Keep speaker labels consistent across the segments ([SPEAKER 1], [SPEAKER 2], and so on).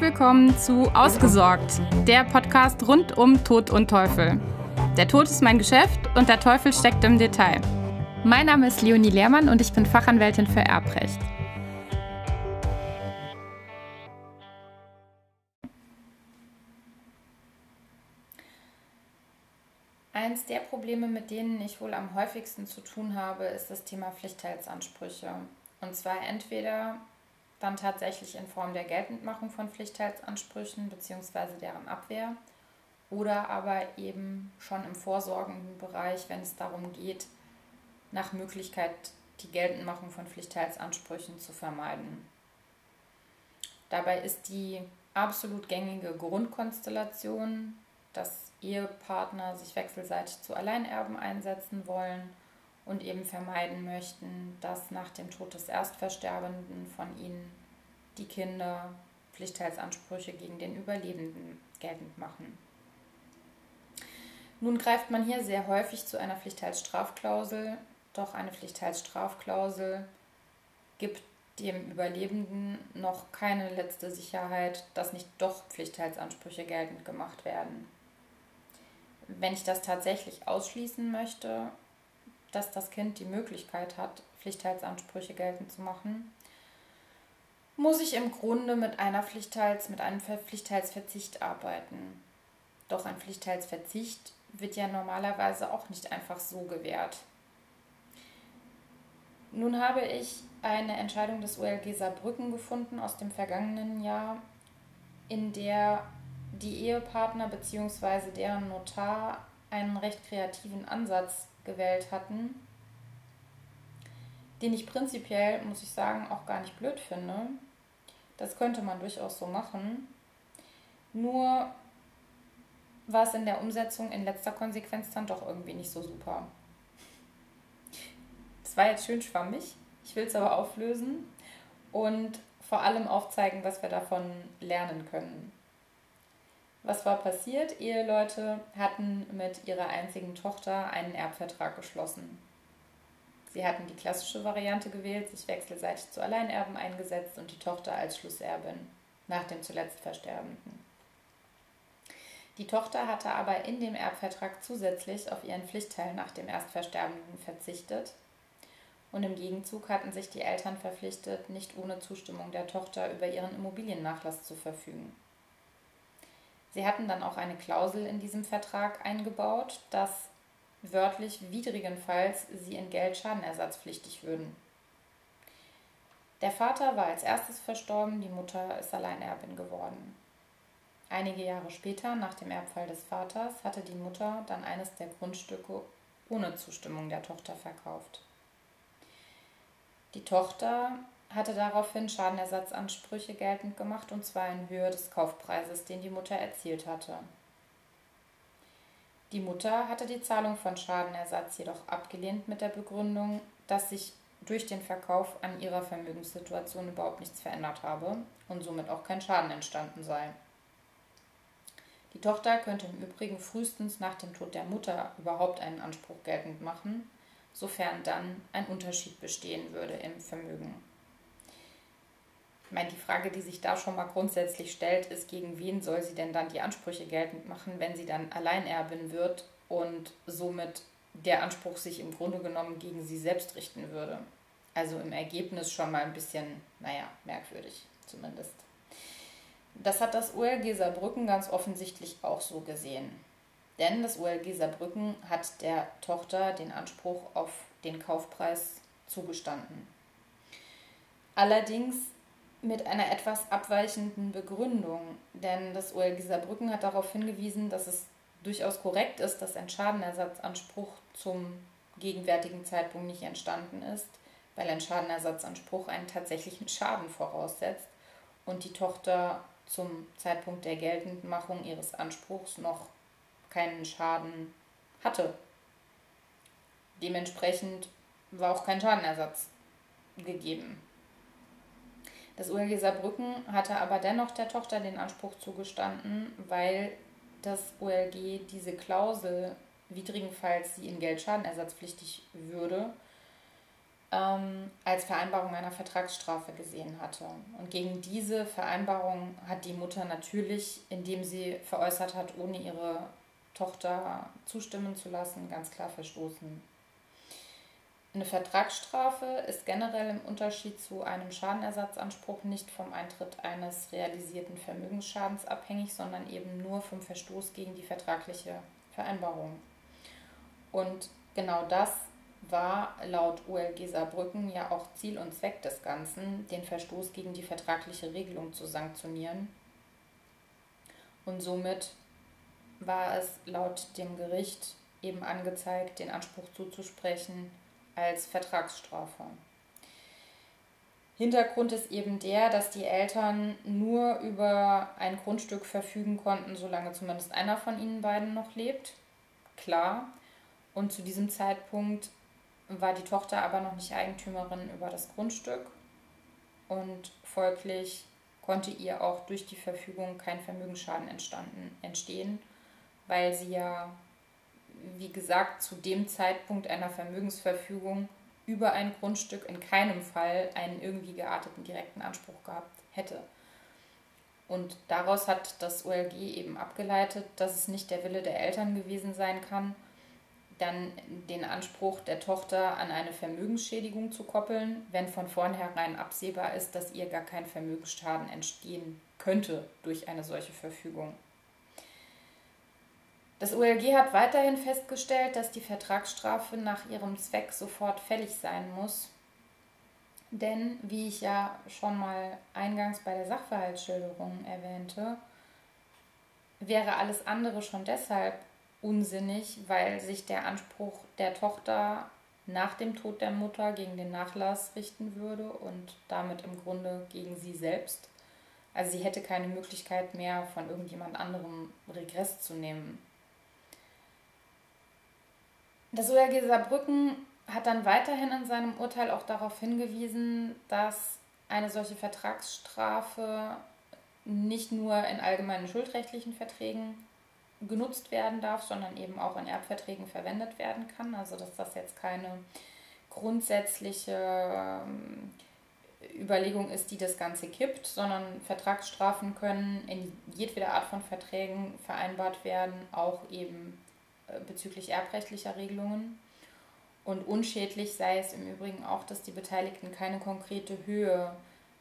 [SPEAKER 1] Willkommen zu Ausgesorgt, der Podcast rund um Tod und Teufel. Der Tod ist mein Geschäft und der Teufel steckt im Detail. Mein Name ist Leonie Lehrmann und ich bin Fachanwältin für Erbrecht. Eins der Probleme, mit denen ich wohl am häufigsten zu tun habe, ist das Thema Pflichtteilsansprüche. Und zwar entweder dann tatsächlich in Form der Geltendmachung von Pflichtteilsansprüchen bzw. deren Abwehr oder aber eben schon im vorsorgenden Bereich, wenn es darum geht, nach Möglichkeit die Geltendmachung von Pflichtteilsansprüchen zu vermeiden. Dabei ist die absolut gängige Grundkonstellation, dass Ehepartner sich wechselseitig zu Alleinerben einsetzen wollen und eben vermeiden möchten, dass nach dem Tod des Erstversterbenden von ihnen die Kinder Pflichtteilsansprüche gegen den Überlebenden geltend machen. Nun greift man hier sehr häufig zu einer Pflichtteilsstrafklausel, doch eine Pflichtteilsstrafklausel gibt dem Überlebenden noch keine letzte Sicherheit, dass nicht doch Pflichtteilsansprüche geltend gemacht werden. Wenn ich das tatsächlich ausschließen möchte, dass das Kind die Möglichkeit hat, Pflichtteilsansprüche geltend zu machen, muss ich im Grunde mit einer Pflichtteils, mit einem Pflichtteilsverzicht arbeiten. Doch ein Pflichtteilsverzicht wird ja normalerweise auch nicht einfach so gewährt. Nun habe ich eine Entscheidung des OLG Saarbrücken gefunden aus dem vergangenen Jahr, in der die Ehepartner bzw. deren Notar einen recht kreativen Ansatz gewählt hatten, den ich prinzipiell, muss ich sagen, auch gar nicht blöd finde. Das könnte man durchaus so machen. Nur war es in der Umsetzung in letzter Konsequenz dann doch irgendwie nicht so super. Das war jetzt schön schwammig. Ich will es aber auflösen und vor allem aufzeigen, was wir davon lernen können. Was war passiert? Eheleute hatten mit ihrer einzigen Tochter einen Erbvertrag geschlossen. Sie hatten die klassische Variante gewählt, sich wechselseitig zu Alleinerben eingesetzt und die Tochter als Schlusserbin nach dem zuletzt Versterbenden. Die Tochter hatte aber in dem Erbvertrag zusätzlich auf ihren Pflichtteil nach dem Erstversterbenden verzichtet und im Gegenzug hatten sich die Eltern verpflichtet, nicht ohne Zustimmung der Tochter über ihren Immobiliennachlass zu verfügen. Sie hatten dann auch eine Klausel in diesem Vertrag eingebaut, dass wörtlich widrigenfalls sie in Geld schadenersatzpflichtig würden. Der Vater war als erstes verstorben, die Mutter ist Alleinerbin geworden. Einige Jahre später, nach dem Erbfall des Vaters, hatte die Mutter dann eines der Grundstücke ohne Zustimmung der Tochter verkauft. Die Tochter hatte daraufhin Schadenersatzansprüche geltend gemacht, und zwar in Höhe des Kaufpreises, den die Mutter erzielt hatte. Die Mutter hatte die Zahlung von Schadenersatz jedoch abgelehnt mit der Begründung, dass sich durch den Verkauf an ihrer Vermögenssituation überhaupt nichts verändert habe und somit auch kein Schaden entstanden sei. Die Tochter könnte im Übrigen frühestens nach dem Tod der Mutter überhaupt einen Anspruch geltend machen, sofern dann ein Unterschied bestehen würde im Vermögen. Ich meine, die Frage, die sich da schon mal grundsätzlich stellt, ist, gegen wen soll sie denn dann die Ansprüche geltend machen, wenn sie dann Alleinerbin wird und somit der Anspruch sich im Grunde genommen gegen sie selbst richten würde. Also im Ergebnis schon mal ein bisschen, naja, merkwürdig zumindest. Das hat das OLG Saarbrücken ganz offensichtlich auch so gesehen. Denn das OLG Saarbrücken hat der Tochter den Anspruch auf den Kaufpreis zugestanden. Allerdings mit einer etwas abweichenden Begründung, denn das OLG Saarbrücken hat darauf hingewiesen, dass es durchaus korrekt ist, dass ein Schadenersatzanspruch zum gegenwärtigen Zeitpunkt nicht entstanden ist, weil ein Schadenersatzanspruch einen tatsächlichen Schaden voraussetzt und die Tochter zum Zeitpunkt der Geltendmachung ihres Anspruchs noch keinen Schaden hatte. Dementsprechend war auch kein Schadenersatz gegeben. Das OLG Saarbrücken hatte aber dennoch der Tochter den Anspruch zugestanden, weil das OLG diese Klausel widrigenfalls sie in Geldschadenersatzpflichtig würde, ähm, als Vereinbarung einer Vertragsstrafe gesehen hatte. Und gegen diese Vereinbarung hat die Mutter natürlich, indem sie veräußert hat, ohne ihre Tochter zustimmen zu lassen, ganz klar verstoßen. Eine Vertragsstrafe ist generell im Unterschied zu einem Schadenersatzanspruch nicht vom Eintritt eines realisierten Vermögensschadens abhängig, sondern eben nur vom Verstoß gegen die vertragliche Vereinbarung. Und genau das war laut OLG Saarbrücken ja auch Ziel und Zweck des Ganzen, den Verstoß gegen die vertragliche Regelung zu sanktionieren. Und somit war es laut dem Gericht eben angezeigt, den Anspruch zuzusprechen als Vertragsstrafe. Hintergrund ist eben der, dass die Eltern nur über ein Grundstück verfügen konnten, solange zumindest einer von ihnen beiden noch lebt. Klar. Und zu diesem Zeitpunkt war die Tochter aber noch nicht Eigentümerin über das Grundstück und folglich konnte ihr auch durch die Verfügung kein Vermögensschaden entstanden, entstehen, weil sie ja, wie gesagt, zu dem Zeitpunkt einer Vermögensverfügung über ein Grundstück in keinem Fall einen irgendwie gearteten direkten Anspruch gehabt hätte. Und daraus hat das OLG eben abgeleitet, dass es nicht der Wille der Eltern gewesen sein kann, dann den Anspruch der Tochter an eine Vermögensschädigung zu koppeln, wenn von vornherein absehbar ist, dass ihr gar kein Vermögensschaden entstehen könnte durch eine solche Verfügung. Das OLG hat weiterhin festgestellt, dass die Vertragsstrafe nach ihrem Zweck sofort fällig sein muss. Denn, wie ich ja schon mal eingangs bei der Sachverhaltsschilderung erwähnte, wäre alles andere schon deshalb unsinnig, weil sich der Anspruch der Tochter nach dem Tod der Mutter gegen den Nachlass richten würde und damit im Grunde gegen sie selbst. Also sie hätte keine Möglichkeit mehr, von irgendjemand anderem Regress zu nehmen. Das ORG Saarbrücken hat dann weiterhin in seinem Urteil auch darauf hingewiesen, dass eine solche Vertragsstrafe nicht nur in allgemeinen schuldrechtlichen Verträgen genutzt werden darf, sondern eben auch in Erbverträgen verwendet werden kann. Also dass das jetzt keine grundsätzliche ähm, Überlegung ist, die das Ganze kippt, sondern Vertragsstrafen können in jedweder Art von Verträgen vereinbart werden, auch eben bezüglich erbrechtlicher Regelungen. Und unschädlich sei es im Übrigen auch, dass die Beteiligten keine konkrete Höhe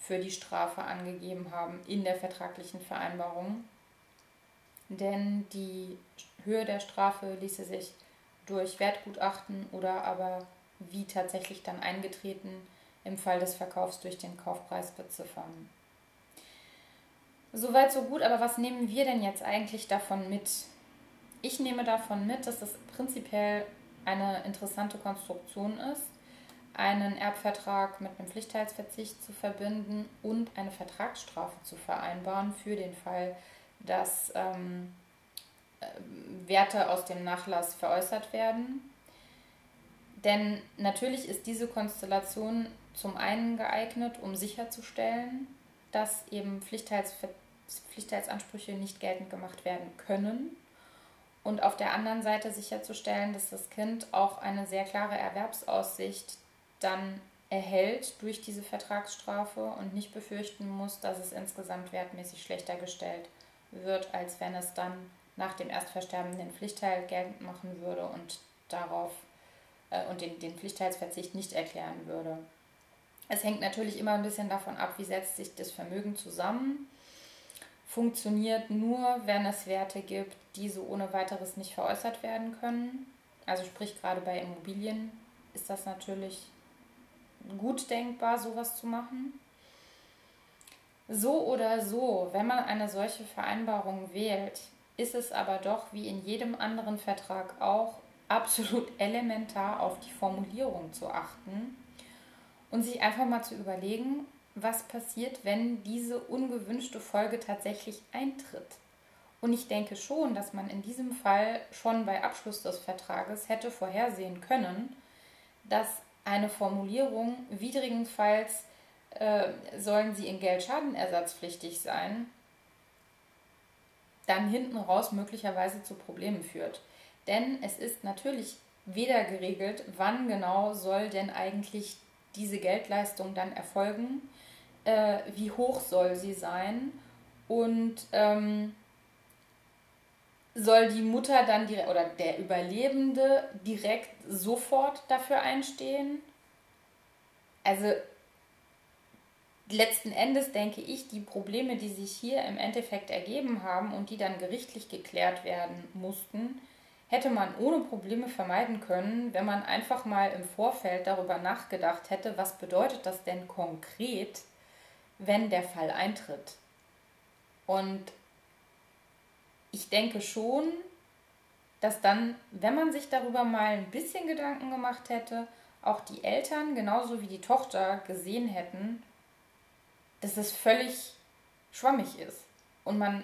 [SPEAKER 1] für die Strafe angegeben haben in der vertraglichen Vereinbarung denn die Höhe der Strafe ließe sich durch Wertgutachten oder aber wie tatsächlich dann eingetreten im Fall des Verkaufs durch den Kaufpreis beziffern. Soweit so gut, aber was nehmen wir denn jetzt eigentlich davon mit? Ich nehme davon mit, dass es prinzipiell eine interessante Konstruktion ist, einen Erbvertrag mit einem Pflichtteilsverzicht zu verbinden und eine Vertragsstrafe zu vereinbaren für den Fall, dass ähm, äh, Werte aus dem Nachlass veräußert werden. Denn natürlich ist diese Konstellation zum einen geeignet, um sicherzustellen, dass eben Pflichtteils Pflichtteilsansprüche nicht geltend gemacht werden können. Und auf der anderen Seite sicherzustellen, dass das Kind auch eine sehr klare Erwerbsaussicht dann erhält durch diese Vertragsstrafe und nicht befürchten muss, dass es insgesamt wertmäßig schlechter gestellt wird, als wenn es dann nach dem Erstversterben den Pflichtteil geltend machen würde und darauf äh, und den, den Pflichtteilsverzicht nicht erklären würde. Es hängt natürlich immer ein bisschen davon ab, wie setzt sich das Vermögen zusammen. Funktioniert nur, wenn es Werte gibt, die so ohne weiteres nicht veräußert werden können. Also sprich gerade bei Immobilien ist das natürlich gut denkbar, sowas zu machen. So oder so, wenn man eine solche Vereinbarung wählt, ist es aber doch wie in jedem anderen Vertrag auch absolut elementar auf die Formulierung zu achten und sich einfach mal zu überlegen, was passiert, wenn diese ungewünschte Folge tatsächlich eintritt. Und ich denke schon, dass man in diesem Fall schon bei Abschluss des Vertrages hätte vorhersehen können, dass eine Formulierung widrigenfalls äh, sollen sie in Geldschadenersatzpflichtig sein, dann hinten raus möglicherweise zu Problemen führt. Denn es ist natürlich weder geregelt, wann genau soll denn eigentlich diese Geldleistung dann erfolgen? Äh, wie hoch soll sie sein? Und ähm, soll die Mutter dann direkt oder der Überlebende direkt sofort dafür einstehen? Also letzten Endes denke ich, die Probleme, die sich hier im Endeffekt ergeben haben und die dann gerichtlich geklärt werden mussten, hätte man ohne Probleme vermeiden können, wenn man einfach mal im Vorfeld darüber nachgedacht hätte, was bedeutet das denn konkret, wenn der Fall eintritt. Und ich denke schon, dass dann, wenn man sich darüber mal ein bisschen Gedanken gemacht hätte, auch die Eltern genauso wie die Tochter gesehen hätten, dass es völlig schwammig ist und man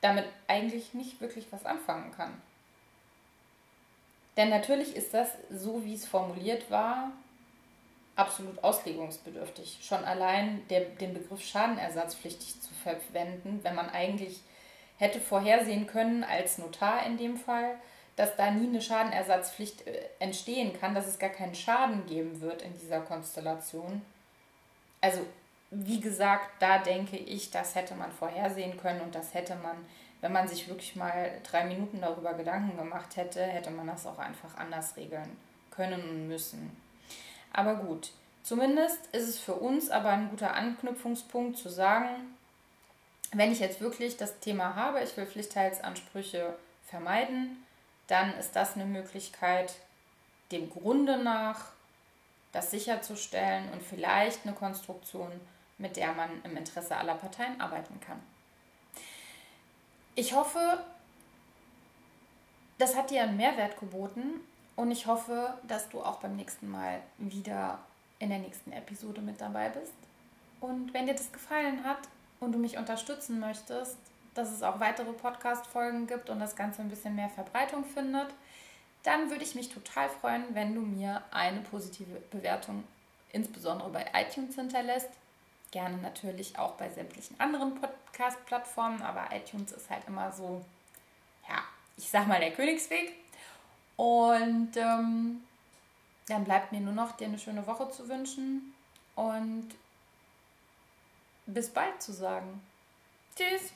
[SPEAKER 1] damit eigentlich nicht wirklich was anfangen kann. Denn natürlich ist das, so wie es formuliert war, absolut auslegungsbedürftig. Schon allein der, den Begriff schadenersatzpflichtig zu verwenden, wenn man eigentlich hätte vorhersehen können, als Notar in dem Fall, dass da nie eine Schadenersatzpflicht äh, entstehen kann, dass es gar keinen Schaden geben wird in dieser Konstellation. Also wie gesagt, da denke ich, das hätte man vorhersehen können und das hätte man, wenn man sich wirklich mal drei Minuten darüber Gedanken gemacht hätte, hätte man das auch einfach anders regeln können und müssen. Aber gut, zumindest ist es für uns aber ein guter Anknüpfungspunkt zu sagen, wenn ich jetzt wirklich das Thema habe, ich will Pflichtteilsansprüche vermeiden, dann ist das eine Möglichkeit, dem Grunde nach das sicherzustellen und vielleicht eine Konstruktion mit der man im Interesse aller Parteien arbeiten kann. Ich hoffe, das hat dir einen Mehrwert geboten und ich hoffe, dass du auch beim nächsten Mal wieder in der nächsten Episode mit dabei bist. Und wenn dir das gefallen hat und du mich unterstützen möchtest, dass es auch weitere Podcast-Folgen gibt und das Ganze ein bisschen mehr Verbreitung findet, dann würde ich mich total freuen, wenn du mir eine positive Bewertung insbesondere bei iTunes hinterlässt. Gerne natürlich auch bei sämtlichen anderen Podcast-Plattformen, aber iTunes ist halt immer so, ja, ich sag mal der Königsweg. Und ähm, dann bleibt mir nur noch dir eine schöne Woche zu wünschen und bis bald zu sagen. Tschüss!